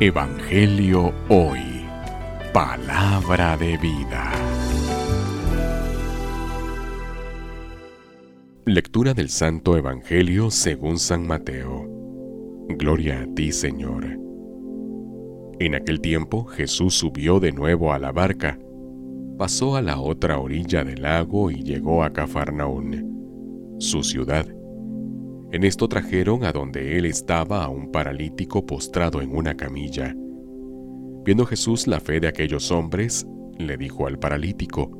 Evangelio Hoy. Palabra de vida. Lectura del Santo Evangelio según San Mateo. Gloria a ti, Señor. En aquel tiempo Jesús subió de nuevo a la barca, pasó a la otra orilla del lago y llegó a Cafarnaún, su ciudad en esto trajeron a donde él estaba a un paralítico postrado en una camilla. Viendo Jesús la fe de aquellos hombres, le dijo al paralítico,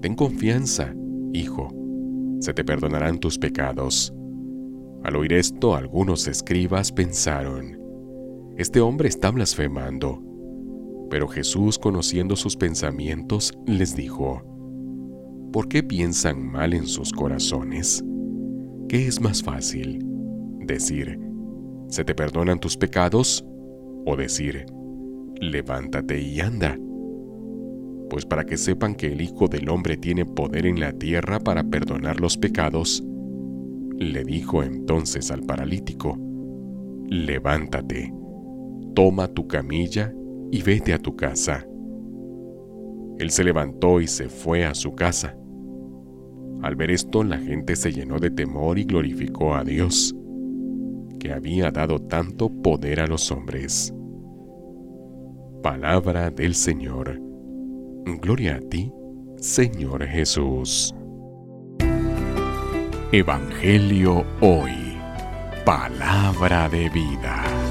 Ten confianza, hijo, se te perdonarán tus pecados. Al oír esto, algunos escribas pensaron, Este hombre está blasfemando. Pero Jesús, conociendo sus pensamientos, les dijo, ¿Por qué piensan mal en sus corazones? ¿Qué es más fácil? Decir, ¿se te perdonan tus pecados? O decir, levántate y anda. Pues para que sepan que el Hijo del Hombre tiene poder en la tierra para perdonar los pecados, le dijo entonces al paralítico, levántate, toma tu camilla y vete a tu casa. Él se levantó y se fue a su casa. Al ver esto, la gente se llenó de temor y glorificó a Dios, que había dado tanto poder a los hombres. Palabra del Señor. Gloria a ti, Señor Jesús. Evangelio hoy. Palabra de vida.